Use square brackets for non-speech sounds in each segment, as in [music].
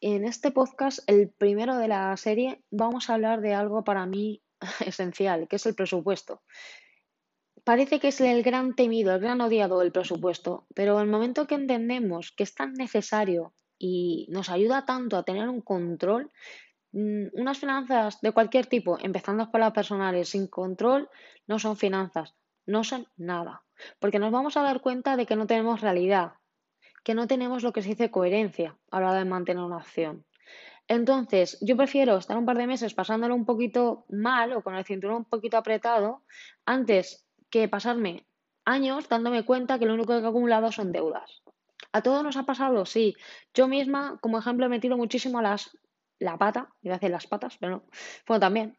en este podcast, el primero de la serie, vamos a hablar de algo para mí [laughs] esencial, que es el presupuesto. Parece que es el gran temido, el gran odiado del presupuesto, pero el momento que entendemos que es tan necesario y nos ayuda tanto a tener un control, mm, unas finanzas de cualquier tipo, empezando por las personales, sin control, no son finanzas, no son nada, porque nos vamos a dar cuenta de que no tenemos realidad, que no tenemos lo que se dice coherencia a la hora de mantener una acción. Entonces, yo prefiero estar un par de meses pasándolo un poquito mal o con el cinturón un poquito apretado antes que pasarme años dándome cuenta que lo único que he acumulado son deudas. ¿A todos nos ha pasado? Sí. Yo misma, como ejemplo, he metido muchísimo las, la pata, iba a decir las patas, pero no, bueno, también,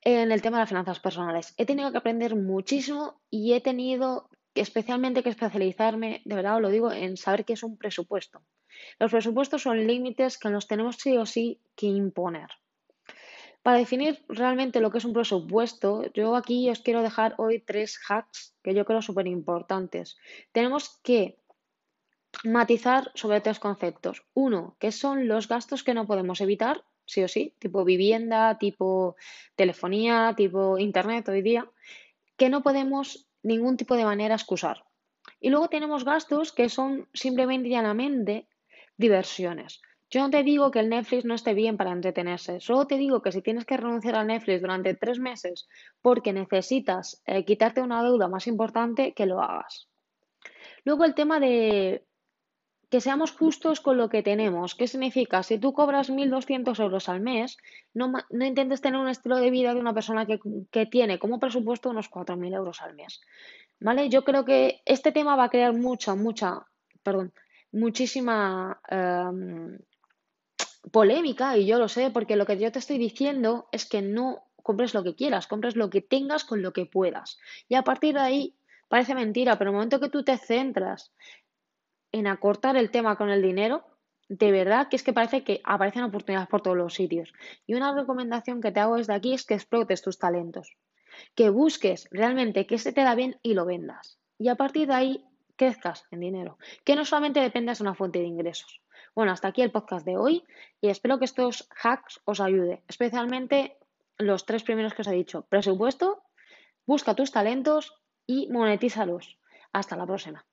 en el tema de las finanzas personales. He tenido que aprender muchísimo y he tenido especialmente que especializarme, de verdad os lo digo, en saber qué es un presupuesto. Los presupuestos son límites que nos tenemos sí o sí que imponer. Para definir realmente lo que es un presupuesto, yo aquí os quiero dejar hoy tres hacks que yo creo súper importantes. Tenemos que matizar sobre tres conceptos. Uno, que son los gastos que no podemos evitar, sí o sí, tipo vivienda, tipo telefonía, tipo internet hoy día, que no podemos ningún tipo de manera excusar. Y luego tenemos gastos que son simplemente y llanamente diversiones. Yo no te digo que el Netflix no esté bien para entretenerse, solo te digo que si tienes que renunciar al Netflix durante tres meses porque necesitas eh, quitarte una deuda más importante, que lo hagas. Luego el tema de que seamos justos con lo que tenemos. ¿Qué significa? Si tú cobras 1.200 euros al mes, no, no, intentes tener un estilo de vida de una persona que, que tiene como presupuesto unos 4.000 euros al mes. ¿Vale? Yo creo que este tema va a crear mucha, mucha, perdón, muchísima um, polémica y yo lo sé porque lo que yo te estoy diciendo es que no compres lo que quieras, compres lo que tengas con lo que puedas. Y a partir de ahí parece mentira, pero en el momento que tú te centras en acortar el tema con el dinero, de verdad que es que parece que aparecen oportunidades por todos los sitios. Y una recomendación que te hago desde aquí es que explotes tus talentos, que busques realmente qué se te da bien y lo vendas. Y a partir de ahí crezcas en dinero, que no solamente dependas de una fuente de ingresos. Bueno, hasta aquí el podcast de hoy y espero que estos hacks os ayuden, especialmente los tres primeros que os he dicho. Presupuesto, busca tus talentos y monetízalos. Hasta la próxima.